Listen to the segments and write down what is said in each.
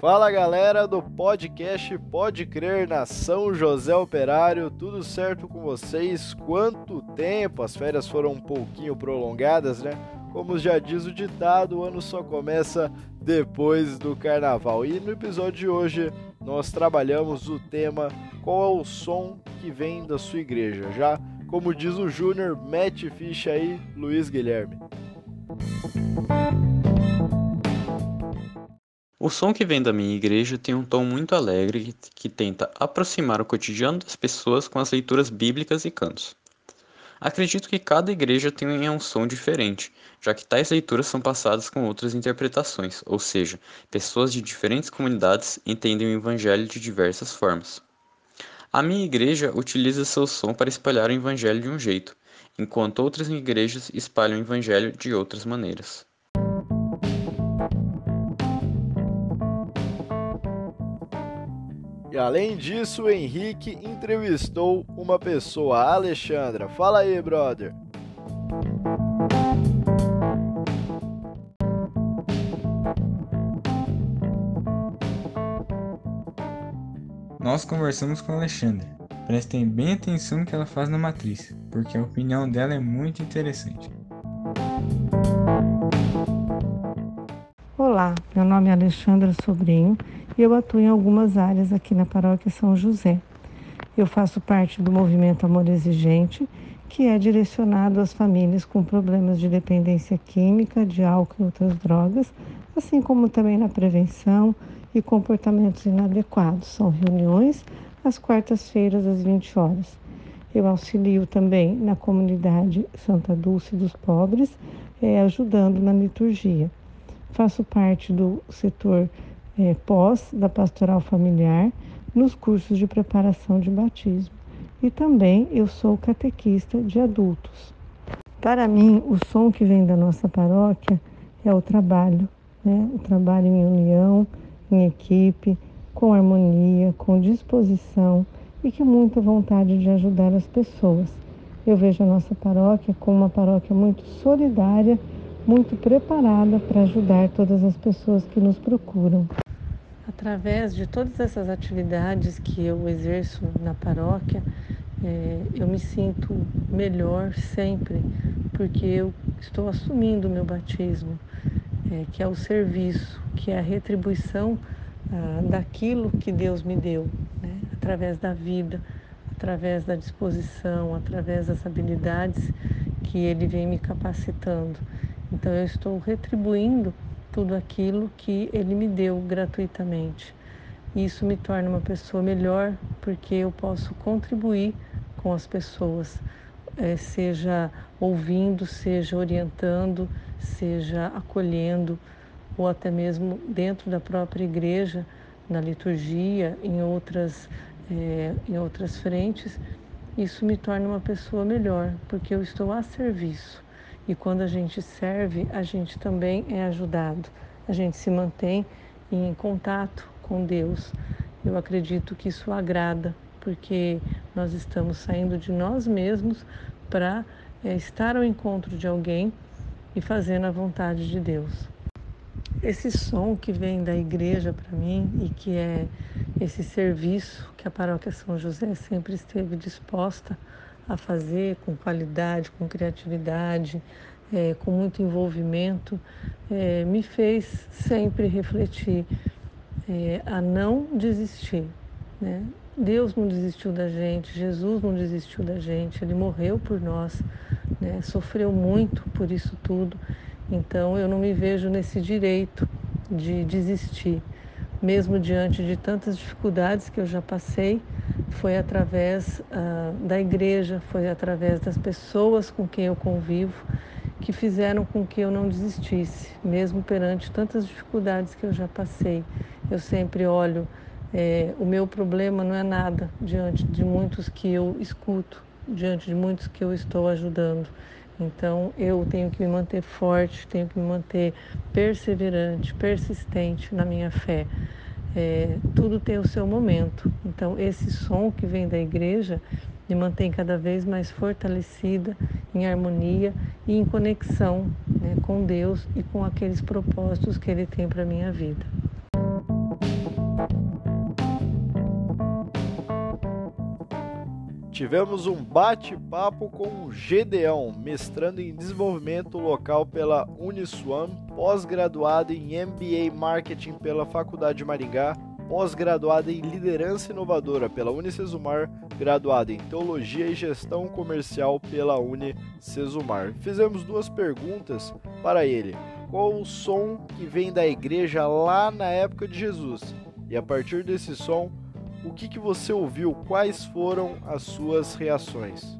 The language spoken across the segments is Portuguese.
Fala galera do podcast Pode Crer na São José Operário, tudo certo com vocês? Quanto tempo? As férias foram um pouquinho prolongadas, né? Como já diz o ditado, o ano só começa depois do carnaval. E no episódio de hoje nós trabalhamos o tema Qual é o som que vem da sua igreja? Já, como diz o Júnior, mete ficha aí, Luiz Guilherme. O som que vem da minha igreja tem um tom muito alegre que tenta aproximar o cotidiano das pessoas com as leituras bíblicas e cantos. Acredito que cada igreja tem um som diferente, já que tais leituras são passadas com outras interpretações, ou seja, pessoas de diferentes comunidades entendem o evangelho de diversas formas. A minha igreja utiliza seu som para espalhar o evangelho de um jeito, enquanto outras igrejas espalham o evangelho de outras maneiras. Além disso, o Henrique entrevistou uma pessoa, a Alexandra. Fala aí, brother. Nós conversamos com a Alexandra. Prestem bem atenção no que ela faz na matriz, porque a opinião dela é muito interessante. Olá, meu nome é Alexandra Sobrinho eu atuo em algumas áreas aqui na paróquia São José. Eu faço parte do movimento Amor Exigente, que é direcionado às famílias com problemas de dependência química, de álcool e outras drogas, assim como também na prevenção e comportamentos inadequados. São reuniões às quartas-feiras às 20 horas. Eu auxilio também na comunidade Santa Dulce dos Pobres, é, ajudando na liturgia. Faço parte do setor é, pós da pastoral familiar nos cursos de preparação de batismo. E também eu sou catequista de adultos. Para mim, o som que vem da nossa paróquia é o trabalho, né? o trabalho em união, em equipe, com harmonia, com disposição e com muita vontade de ajudar as pessoas. Eu vejo a nossa paróquia como uma paróquia muito solidária, muito preparada para ajudar todas as pessoas que nos procuram. Através de todas essas atividades que eu exerço na paróquia, é, eu me sinto melhor sempre, porque eu estou assumindo o meu batismo, é, que é o serviço, que é a retribuição ah, daquilo que Deus me deu, né? através da vida, através da disposição, através das habilidades que Ele vem me capacitando. Então eu estou retribuindo tudo aquilo que Ele me deu gratuitamente. Isso me torna uma pessoa melhor porque eu posso contribuir com as pessoas, é, seja ouvindo, seja orientando, seja acolhendo, ou até mesmo dentro da própria igreja, na liturgia, em outras, é, em outras frentes. Isso me torna uma pessoa melhor porque eu estou a serviço e quando a gente serve, a gente também é ajudado. A gente se mantém em contato com Deus. Eu acredito que isso agrada, porque nós estamos saindo de nós mesmos para é, estar ao encontro de alguém e fazendo a vontade de Deus. Esse som que vem da igreja para mim e que é esse serviço que a paróquia São José sempre esteve disposta a fazer com qualidade, com criatividade, é, com muito envolvimento, é, me fez sempre refletir é, a não desistir. Né? Deus não desistiu da gente, Jesus não desistiu da gente, Ele morreu por nós, né? sofreu muito por isso tudo. Então eu não me vejo nesse direito de desistir, mesmo diante de tantas dificuldades que eu já passei foi através uh, da igreja, foi através das pessoas com quem eu convivo que fizeram com que eu não desistisse, mesmo perante tantas dificuldades que eu já passei. Eu sempre olho, é, o meu problema não é nada diante de muitos que eu escuto, diante de muitos que eu estou ajudando. Então eu tenho que me manter forte, tenho que me manter perseverante, persistente na minha fé é, tudo tem o seu momento. Então, esse som que vem da igreja me mantém cada vez mais fortalecida, em harmonia e em conexão né, com Deus e com aqueles propósitos que Ele tem para a minha vida. Tivemos um bate-papo com o Gedeão, mestrando em desenvolvimento local pela Uniswan, pós-graduado em MBA Marketing pela Faculdade de Maringá, pós-graduado em liderança inovadora pela Unicesumar, graduado em teologia e gestão comercial pela Unicesumar. Fizemos duas perguntas para ele: qual o som que vem da igreja lá na época de Jesus? E a partir desse som, o que, que você ouviu? Quais foram as suas reações?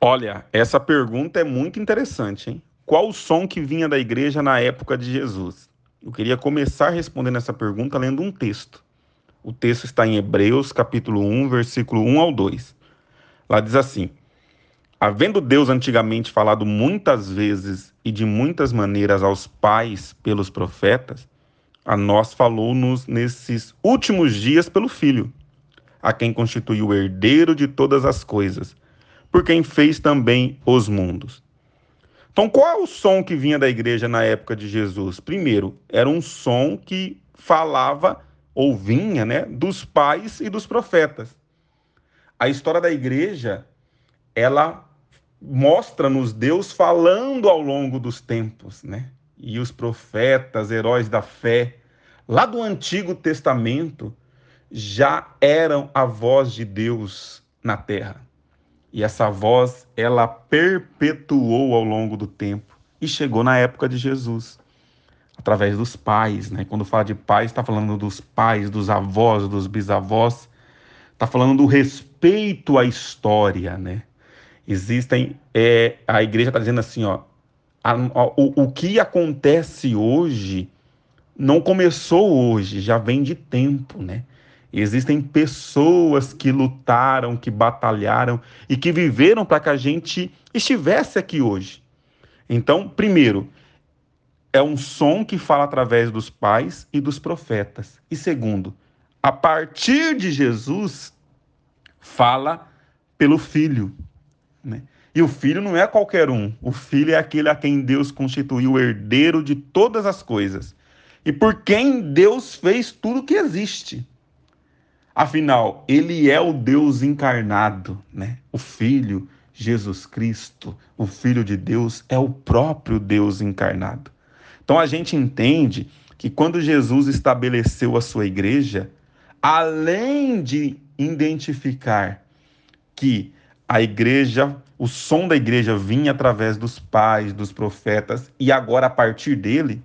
Olha, essa pergunta é muito interessante, hein? Qual o som que vinha da igreja na época de Jesus? Eu queria começar respondendo essa pergunta lendo um texto. O texto está em Hebreus, capítulo 1, versículo 1 ao 2. Lá diz assim: Havendo Deus antigamente falado muitas vezes e de muitas maneiras aos pais pelos profetas, a nós falou-nos nesses últimos dias pelo Filho, a quem constituiu o herdeiro de todas as coisas, por quem fez também os mundos. Então, qual é o som que vinha da igreja na época de Jesus? Primeiro, era um som que falava ou vinha, né, dos pais e dos profetas. A história da igreja, ela mostra-nos Deus falando ao longo dos tempos, né? E os profetas, heróis da fé, lá do Antigo Testamento, já eram a voz de Deus na terra. E essa voz, ela perpetuou ao longo do tempo e chegou na época de Jesus, através dos pais, né? Quando fala de pais, está falando dos pais, dos avós, dos bisavós, está falando do respeito à história, né? Existem, é, a igreja está dizendo assim, ó, a, a, o, o que acontece hoje não começou hoje, já vem de tempo, né? Existem pessoas que lutaram, que batalharam e que viveram para que a gente estivesse aqui hoje. Então, primeiro, é um som que fala através dos pais e dos profetas. E segundo, a partir de Jesus, fala pelo Filho. Né? E o filho não é qualquer um. O filho é aquele a quem Deus constituiu herdeiro de todas as coisas. E por quem Deus fez tudo que existe. Afinal, ele é o Deus encarnado, né? O Filho, Jesus Cristo, o Filho de Deus, é o próprio Deus encarnado. Então a gente entende que quando Jesus estabeleceu a sua igreja, além de identificar que a igreja, o som da igreja vinha através dos pais, dos profetas, e agora a partir dele,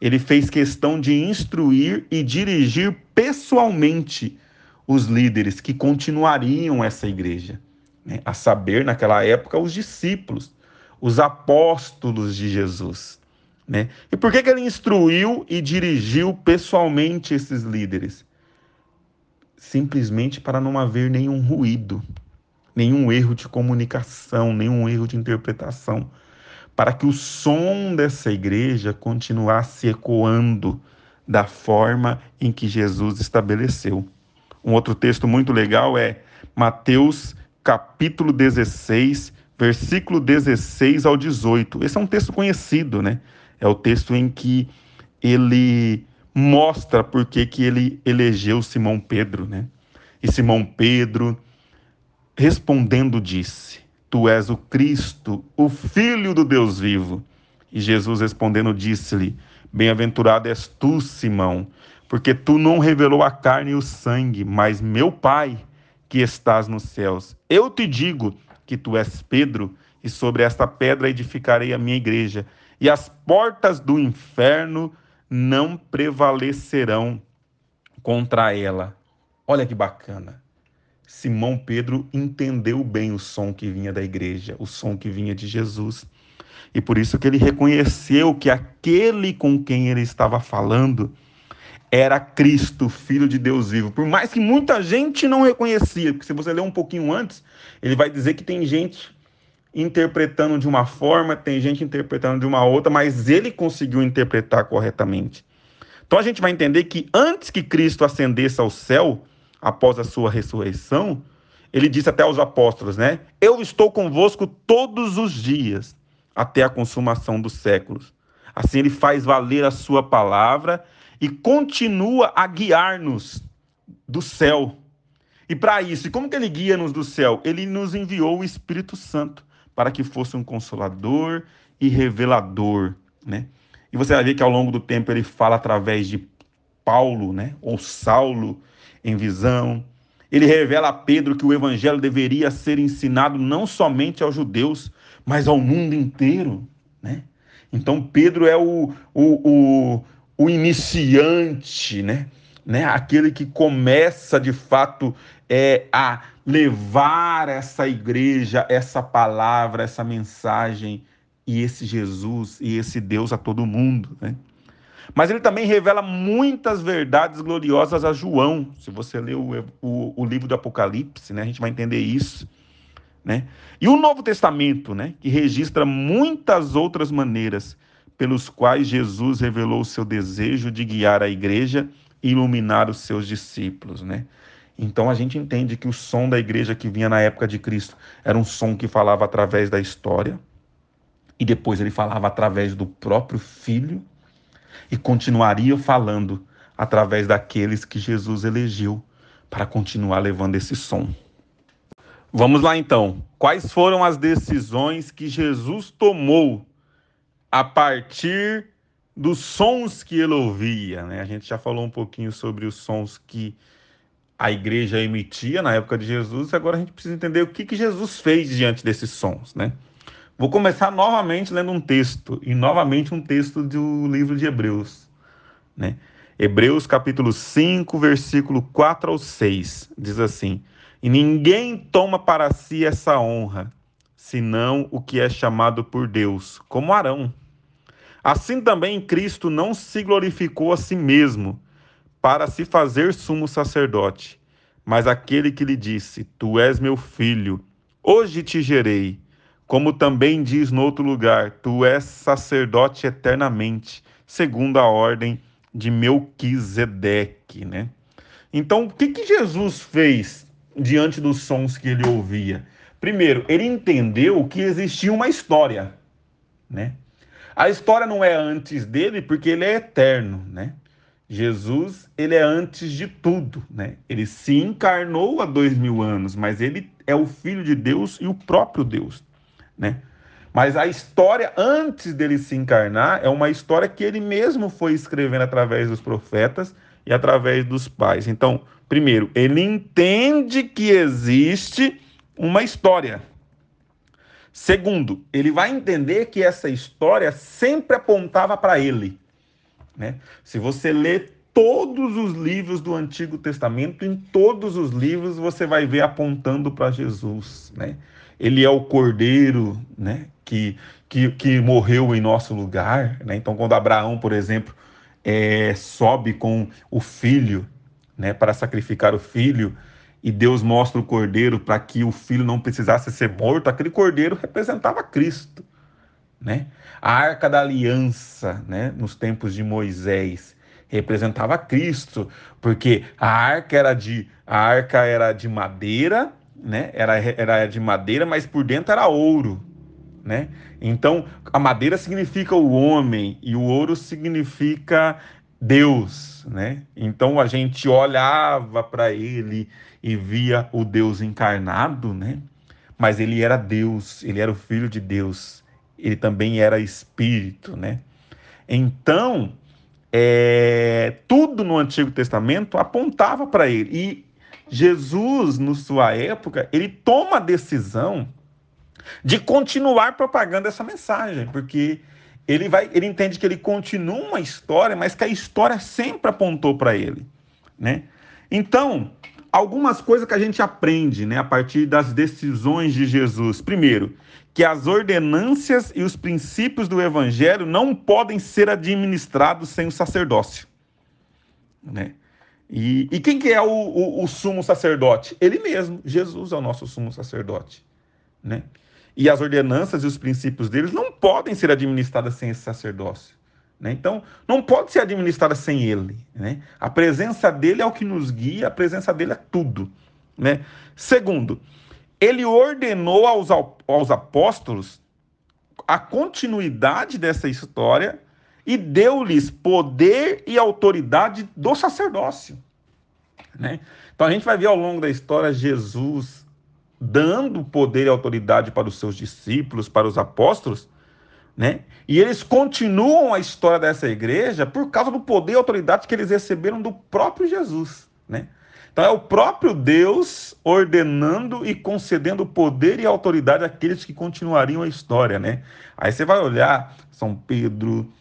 ele fez questão de instruir e dirigir pessoalmente os líderes que continuariam essa igreja. Né? A saber, naquela época, os discípulos, os apóstolos de Jesus. Né? E por que, que ele instruiu e dirigiu pessoalmente esses líderes? Simplesmente para não haver nenhum ruído, nenhum erro de comunicação, nenhum erro de interpretação, para que o som dessa igreja continuasse ecoando da forma em que Jesus estabeleceu. Um outro texto muito legal é Mateus capítulo 16, versículo 16 ao 18. Esse é um texto conhecido, né? É o texto em que ele mostra por que, ele elegeu Simão Pedro, né? E Simão Pedro respondendo disse: Tu és o Cristo, o Filho do Deus vivo. E Jesus respondendo disse-lhe: Bem-aventurado és tu, Simão, porque tu não revelou a carne e o sangue, mas meu Pai que estás nos céus. Eu te digo que tu és Pedro, e sobre esta pedra edificarei a minha igreja, e as portas do inferno não prevalecerão contra ela. Olha que bacana. Simão Pedro entendeu bem o som que vinha da igreja, o som que vinha de Jesus. E por isso que ele reconheceu que aquele com quem ele estava falando era Cristo, Filho de Deus vivo. Por mais que muita gente não reconhecia, porque se você ler um pouquinho antes, ele vai dizer que tem gente interpretando de uma forma, tem gente interpretando de uma outra, mas ele conseguiu interpretar corretamente. Então a gente vai entender que antes que Cristo ascendesse ao céu, após a sua ressurreição, ele disse até aos apóstolos, né? Eu estou convosco todos os dias, até a consumação dos séculos. Assim ele faz valer a sua palavra e continua a guiar-nos do céu. E para isso, como que ele guia-nos do céu? Ele nos enviou o Espírito Santo para que fosse um consolador e revelador, né? E você vai ver que ao longo do tempo ele fala através de Paulo, né, ou Saulo em visão. Ele revela a Pedro que o evangelho deveria ser ensinado não somente aos judeus, mas ao mundo inteiro, né? Então Pedro é o, o, o, o iniciante, né? né? Aquele que começa de fato é, a levar essa igreja, essa palavra, essa mensagem e esse Jesus e esse Deus a todo mundo, né? Mas ele também revela muitas verdades gloriosas a João. Se você ler o, o, o, livro do Apocalipse, né, a gente vai entender isso. Né? E o Novo Testamento, né, que registra muitas outras maneiras pelos quais Jesus revelou o seu desejo de guiar a igreja e iluminar os seus discípulos. Né? Então a gente entende que o som da igreja que vinha na época de Cristo era um som que falava através da história, e depois ele falava através do próprio Filho e continuaria falando através daqueles que Jesus elegeu para continuar levando esse som. Vamos lá então. Quais foram as decisões que Jesus tomou a partir dos sons que ele ouvia? Né? A gente já falou um pouquinho sobre os sons que a igreja emitia na época de Jesus, agora a gente precisa entender o que, que Jesus fez diante desses sons. Né? Vou começar novamente lendo um texto, e novamente um texto do livro de Hebreus. Né? Hebreus capítulo 5, versículo 4 ao 6, diz assim: E ninguém toma para si essa honra, senão o que é chamado por Deus, como Arão. Assim também Cristo não se glorificou a si mesmo, para se fazer sumo sacerdote, mas aquele que lhe disse: Tu és meu filho, hoje te gerei. Como também diz no outro lugar: Tu és sacerdote eternamente, segundo a ordem de Melquisedeque, né? Então, o que, que Jesus fez diante dos sons que ele ouvia? Primeiro, ele entendeu que existia uma história, né? A história não é antes dele porque ele é eterno, né? Jesus, ele é antes de tudo, né? Ele se encarnou há dois mil anos, mas ele é o Filho de Deus e o próprio Deus né? Mas a história antes dele se encarnar é uma história que ele mesmo foi escrevendo através dos profetas e através dos pais. Então, primeiro, ele entende que existe uma história. Segundo, ele vai entender que essa história sempre apontava para ele. Né? Se você lê todos os livros do Antigo Testamento, em todos os livros você vai ver apontando para Jesus. Né? Ele é o cordeiro, né, que, que, que morreu em nosso lugar, né? Então, quando Abraão, por exemplo, é, sobe com o filho, né, para sacrificar o filho, e Deus mostra o cordeiro para que o filho não precisasse ser morto, aquele cordeiro representava Cristo, né? A arca da aliança, né, nos tempos de Moisés, representava Cristo, porque a arca era de a arca era de madeira né? Era, era de madeira, mas por dentro era ouro, né? Então, a madeira significa o homem e o ouro significa Deus, né? Então a gente olhava para ele e via o Deus encarnado, né? Mas ele era Deus, ele era o filho de Deus. Ele também era espírito, né? Então, é, tudo no Antigo Testamento apontava para ele. E Jesus, na sua época, ele toma a decisão de continuar propagando essa mensagem, porque ele vai, ele entende que ele continua uma história, mas que a história sempre apontou para ele, né? Então, algumas coisas que a gente aprende, né, a partir das decisões de Jesus. Primeiro, que as ordenâncias e os princípios do evangelho não podem ser administrados sem o sacerdócio, né? E, e quem que é o, o, o, sumo sacerdote? Ele mesmo, Jesus é o nosso sumo sacerdote. Né? E as ordenanças e os princípios deles não podem ser administradas sem esse sacerdócio. Né? Então, não pode ser administrada sem ele. Né? A presença dele é o que nos guia, a presença dele é tudo. Né? Segundo, ele ordenou aos, aos apóstolos a continuidade dessa história e deu-lhes poder e autoridade do sacerdócio. Né? Então a gente vai ver ao longo da história Jesus dando poder e autoridade para os seus discípulos, para os apóstolos, né? E eles continuam a história dessa igreja por causa do poder e autoridade que eles receberam do próprio Jesus, né? Então é o próprio Deus ordenando e concedendo poder e autoridade àqueles que continuariam a história, né? Aí você vai olhar São Pedro,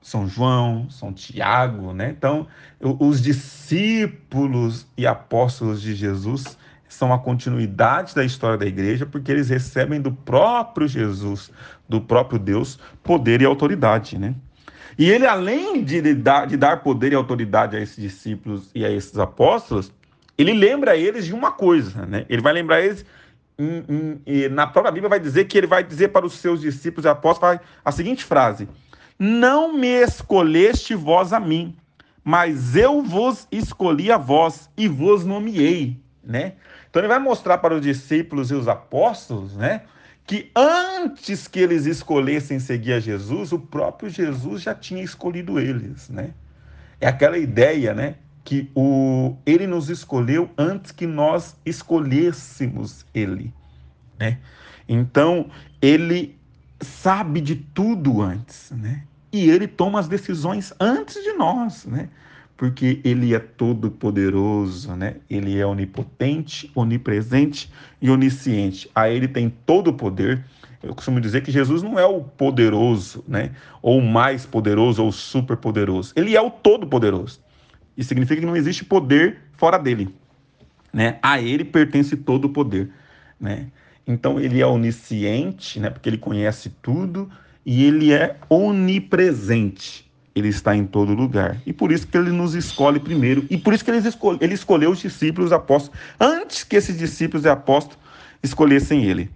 São João, São Tiago, né? Então, os discípulos e apóstolos de Jesus são a continuidade da história da igreja, porque eles recebem do próprio Jesus, do próprio Deus, poder e autoridade, né? E ele, além de dar, de dar poder e autoridade a esses discípulos e a esses apóstolos, ele lembra eles de uma coisa, né? Ele vai lembrar eles, em, em, na própria Bíblia vai dizer que ele vai dizer para os seus discípulos e apóstolos a seguinte frase: Não me escolheste vós a mim, mas eu vos escolhi a vós e vos nomeei, né? Então ele vai mostrar para os discípulos e os apóstolos, né? Que antes que eles escolhessem seguir a Jesus, o próprio Jesus já tinha escolhido eles, né? É aquela ideia, né? que o, ele nos escolheu antes que nós escolhêssemos ele. Né? Então, ele sabe de tudo antes, né? E ele toma as decisões antes de nós, né? Porque ele é todo poderoso, né? Ele é onipotente, onipresente e onisciente. A ele tem todo o poder. Eu costumo dizer que Jesus não é o poderoso, né? Ou o mais poderoso ou super poderoso. Ele é o todo poderoso. Isso significa que não existe poder fora dele. Né? A ele pertence todo o poder. Né? Então ele é onisciente, né? porque ele conhece tudo, e ele é onipresente. Ele está em todo lugar. E por isso que ele nos escolhe primeiro. E por isso que ele, ele escolheu os discípulos apóstolos, antes que esses discípulos e apóstolos escolhessem ele.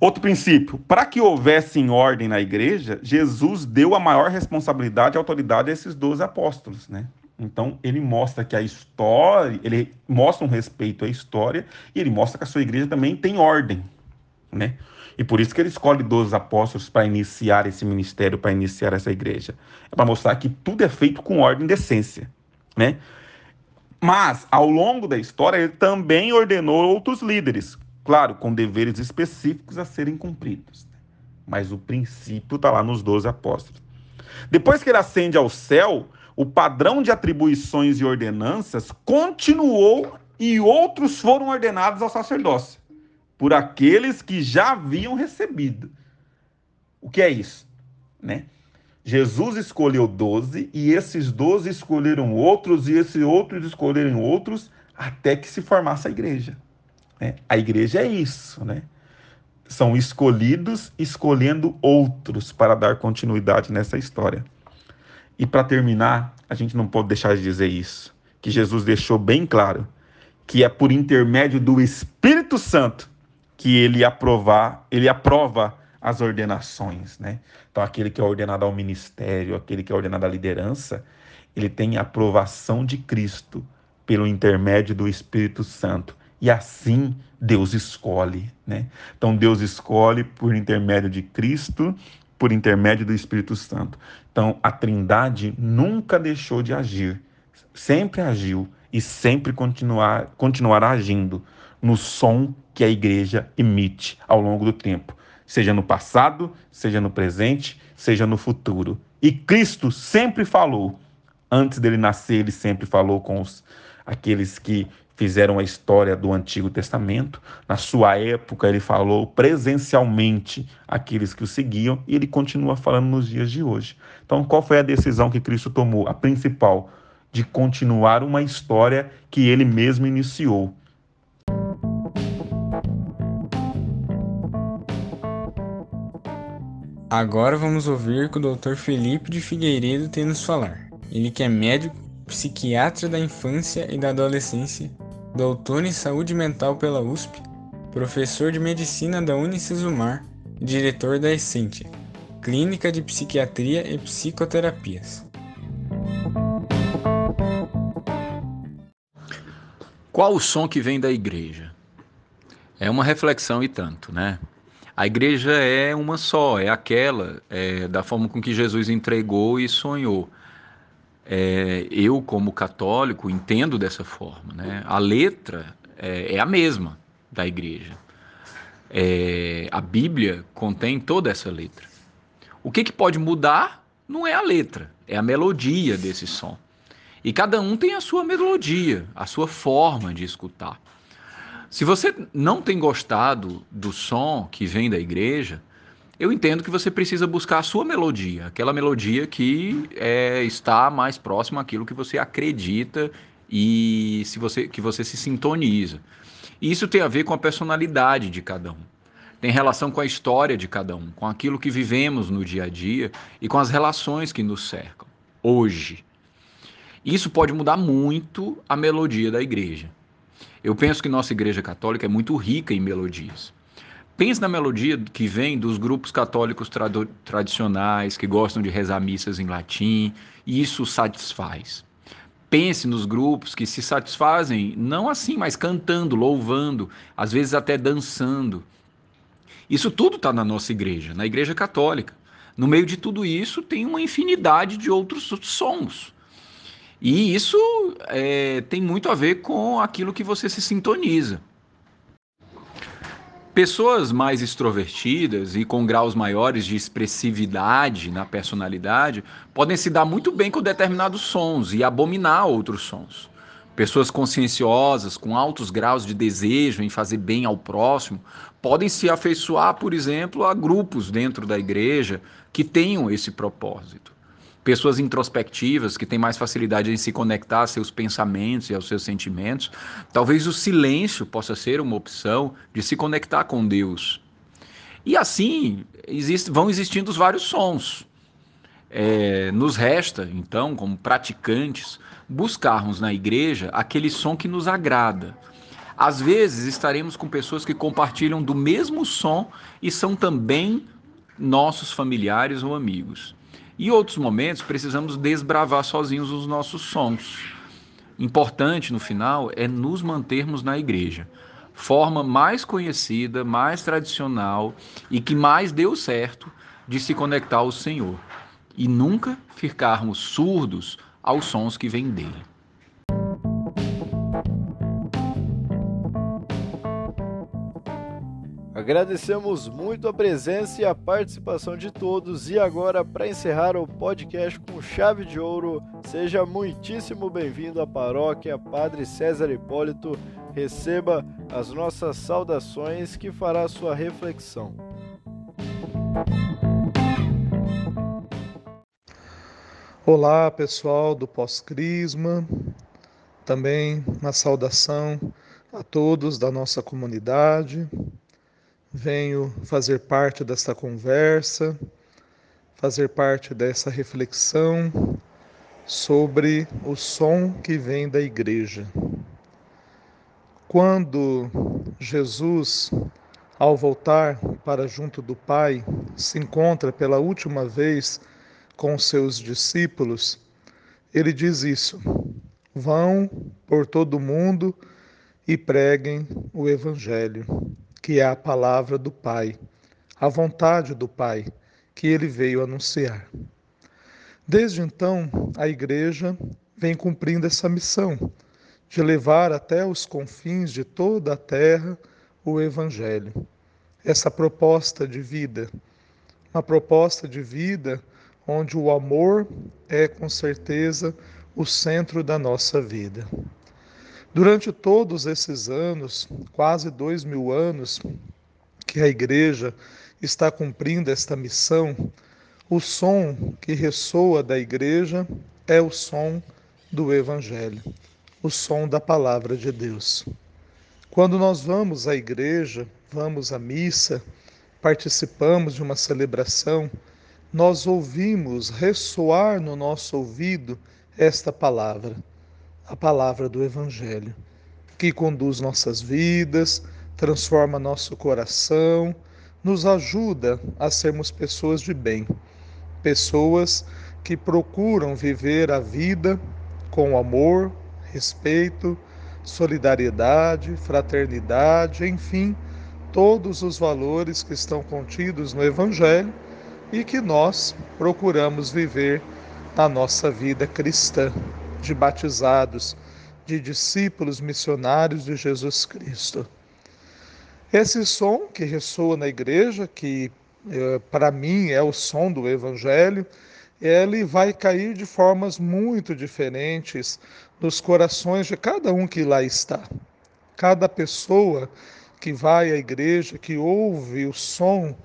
Outro princípio: para que houvesse em ordem na igreja, Jesus deu a maior responsabilidade e autoridade a esses doze apóstolos. Né? Então, ele mostra que a história, ele mostra um respeito à história e ele mostra que a sua igreja também tem ordem, né? E por isso que ele escolhe 12 apóstolos para iniciar esse ministério, para iniciar essa igreja. É para mostrar que tudo é feito com ordem e decência, né? Mas, ao longo da história, ele também ordenou outros líderes, claro, com deveres específicos a serem cumpridos. Mas o princípio está lá nos 12 apóstolos. Depois que ele ascende ao céu, o padrão de atribuições e ordenanças continuou e outros foram ordenados ao sacerdócio, por aqueles que já haviam recebido. O que é isso? Né? Jesus escolheu doze e esses doze escolheram outros e esses outros escolheram outros até que se formasse a igreja. Né? A igreja é isso, né? São escolhidos escolhendo outros para dar continuidade nessa história. E para terminar, a gente não pode deixar de dizer isso, que Jesus deixou bem claro que é por intermédio do Espírito Santo que ele aprovar, ele aprova as ordenações, né? Então aquele que é ordenado ao ministério, aquele que é ordenado à liderança, ele tem a aprovação de Cristo pelo intermédio do Espírito Santo. E assim Deus escolhe, né? Então Deus escolhe por intermédio de Cristo por intermédio do Espírito Santo. Então, a Trindade nunca deixou de agir, sempre agiu e sempre continuar, continuará agindo no som que a igreja emite ao longo do tempo, seja no passado, seja no presente, seja no futuro. E Cristo sempre falou, antes dele nascer, ele sempre falou com os, aqueles que fizeram a história do Antigo Testamento. Na sua época, ele falou presencialmente aqueles que o seguiam e ele continua falando nos dias de hoje. Então, qual foi a decisão que Cristo tomou? A principal, de continuar uma história que ele mesmo iniciou. Agora vamos ouvir o que o Dr. Felipe de Figueiredo tem nos falar. Ele que é médico, psiquiatra da infância e da adolescência doutor em saúde mental pela USP, professor de medicina da Unicesumar e diretor da Essentia, Clínica de Psiquiatria e Psicoterapias. Qual o som que vem da igreja? É uma reflexão e tanto, né? A igreja é uma só, é aquela, é, da forma com que Jesus entregou e sonhou. É, eu, como católico, entendo dessa forma. Né? A letra é, é a mesma da igreja. É, a Bíblia contém toda essa letra. O que, que pode mudar não é a letra, é a melodia desse som. E cada um tem a sua melodia, a sua forma de escutar. Se você não tem gostado do som que vem da igreja, eu entendo que você precisa buscar a sua melodia, aquela melodia que é, está mais próxima àquilo que você acredita e se você, que você se sintoniza. E isso tem a ver com a personalidade de cada um. Tem relação com a história de cada um, com aquilo que vivemos no dia a dia e com as relações que nos cercam hoje. Isso pode mudar muito a melodia da igreja. Eu penso que nossa igreja católica é muito rica em melodias. Pense na melodia que vem dos grupos católicos tradicionais que gostam de rezar missas em latim, e isso satisfaz. Pense nos grupos que se satisfazem não assim, mas cantando, louvando, às vezes até dançando. Isso tudo está na nossa igreja, na igreja católica. No meio de tudo isso tem uma infinidade de outros sons. E isso é, tem muito a ver com aquilo que você se sintoniza. Pessoas mais extrovertidas e com graus maiores de expressividade na personalidade podem se dar muito bem com determinados sons e abominar outros sons. Pessoas conscienciosas, com altos graus de desejo em fazer bem ao próximo, podem se afeiçoar, por exemplo, a grupos dentro da igreja que tenham esse propósito pessoas introspectivas que têm mais facilidade em se conectar a seus pensamentos e aos seus sentimentos, talvez o silêncio possa ser uma opção de se conectar com Deus. E assim existe, vão existindo os vários sons. É, nos resta, então, como praticantes, buscarmos na igreja aquele som que nos agrada. Às vezes estaremos com pessoas que compartilham do mesmo som e são também nossos familiares ou amigos. E outros momentos precisamos desbravar sozinhos os nossos sons. Importante no final é nos mantermos na igreja. Forma mais conhecida, mais tradicional e que mais deu certo de se conectar ao Senhor. E nunca ficarmos surdos aos sons que vêm dele. Agradecemos muito a presença e a participação de todos. E agora, para encerrar o podcast com chave de ouro, seja muitíssimo bem-vindo à paróquia Padre César Hipólito. Receba as nossas saudações que fará sua reflexão. Olá, pessoal do Pós-Crisma. Também uma saudação a todos da nossa comunidade venho fazer parte desta conversa, fazer parte dessa reflexão sobre o som que vem da igreja. Quando Jesus, ao voltar para junto do Pai, se encontra pela última vez com seus discípulos, ele diz isso: vão por todo o mundo e preguem o Evangelho que é a palavra do Pai, a vontade do Pai, que ele veio anunciar. Desde então, a Igreja vem cumprindo essa missão de levar até os confins de toda a terra o Evangelho. Essa proposta de vida, uma proposta de vida onde o amor é com certeza o centro da nossa vida. Durante todos esses anos, quase dois mil anos, que a Igreja está cumprindo esta missão, o som que ressoa da Igreja é o som do Evangelho, o som da Palavra de Deus. Quando nós vamos à igreja, vamos à missa, participamos de uma celebração, nós ouvimos ressoar no nosso ouvido esta palavra a palavra do Evangelho, que conduz nossas vidas, transforma nosso coração, nos ajuda a sermos pessoas de bem, pessoas que procuram viver a vida com amor, respeito, solidariedade, fraternidade, enfim, todos os valores que estão contidos no Evangelho e que nós procuramos viver na nossa vida cristã, de batizados, de discípulos missionários de Jesus Cristo. Esse som que ressoa na igreja, que eh, para mim é o som do Evangelho, ele vai cair de formas muito diferentes nos corações de cada um que lá está. Cada pessoa que vai à igreja, que ouve o som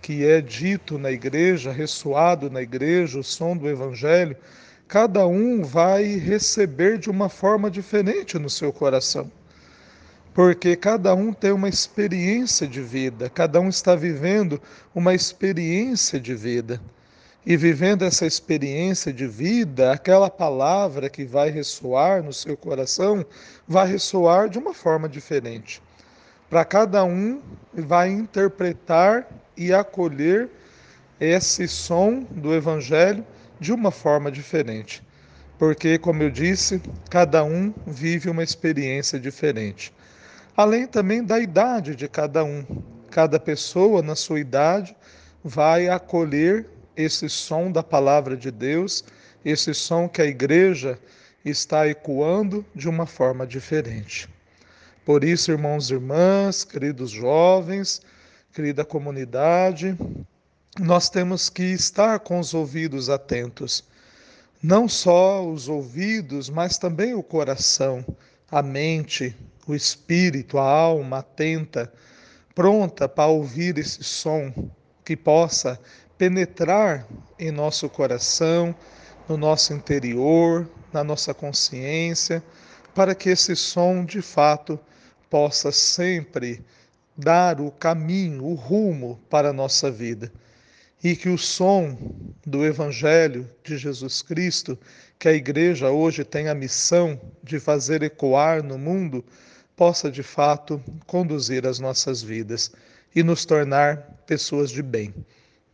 que é dito na igreja, ressoado na igreja, o som do Evangelho, cada um vai receber de uma forma diferente no seu coração. Porque cada um tem uma experiência de vida, cada um está vivendo uma experiência de vida. E vivendo essa experiência de vida, aquela palavra que vai ressoar no seu coração vai ressoar de uma forma diferente para cada um vai interpretar e acolher esse som do Evangelho de uma forma diferente. Porque, como eu disse, cada um vive uma experiência diferente. Além também da idade de cada um. Cada pessoa, na sua idade, vai acolher esse som da palavra de Deus, esse som que a igreja está ecoando de uma forma diferente. Por isso, irmãos e irmãs, queridos jovens, querida comunidade, nós temos que estar com os ouvidos atentos. Não só os ouvidos, mas também o coração, a mente, o espírito, a alma atenta, pronta para ouvir esse som que possa penetrar em nosso coração, no nosso interior, na nossa consciência, para que esse som de fato possa sempre dar o caminho, o rumo para a nossa vida. E que o som do Evangelho de Jesus Cristo, que a Igreja hoje tem a missão de fazer ecoar no mundo, possa de fato conduzir as nossas vidas e nos tornar pessoas de bem,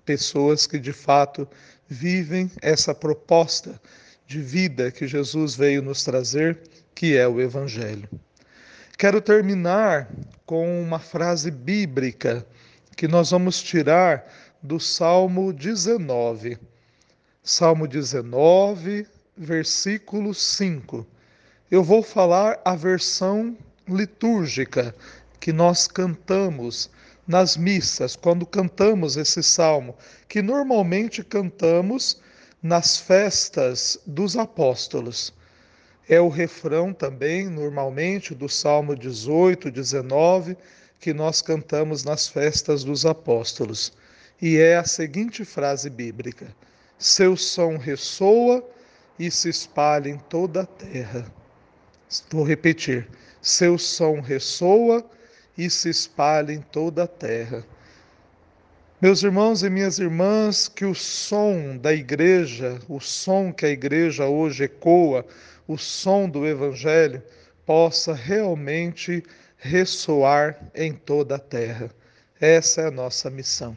pessoas que de fato vivem essa proposta de vida que Jesus veio nos trazer, que é o Evangelho. Quero terminar com uma frase bíblica que nós vamos tirar do Salmo 19. Salmo 19, versículo 5. Eu vou falar a versão litúrgica que nós cantamos nas missas, quando cantamos esse salmo, que normalmente cantamos nas festas dos apóstolos. É o refrão também, normalmente, do Salmo 18, 19, que nós cantamos nas festas dos apóstolos. E é a seguinte frase bíblica: Seu som ressoa e se espalha em toda a terra. Vou repetir: Seu som ressoa e se espalha em toda a terra. Meus irmãos e minhas irmãs, que o som da igreja, o som que a igreja hoje ecoa, o som do Evangelho possa realmente ressoar em toda a terra. Essa é a nossa missão.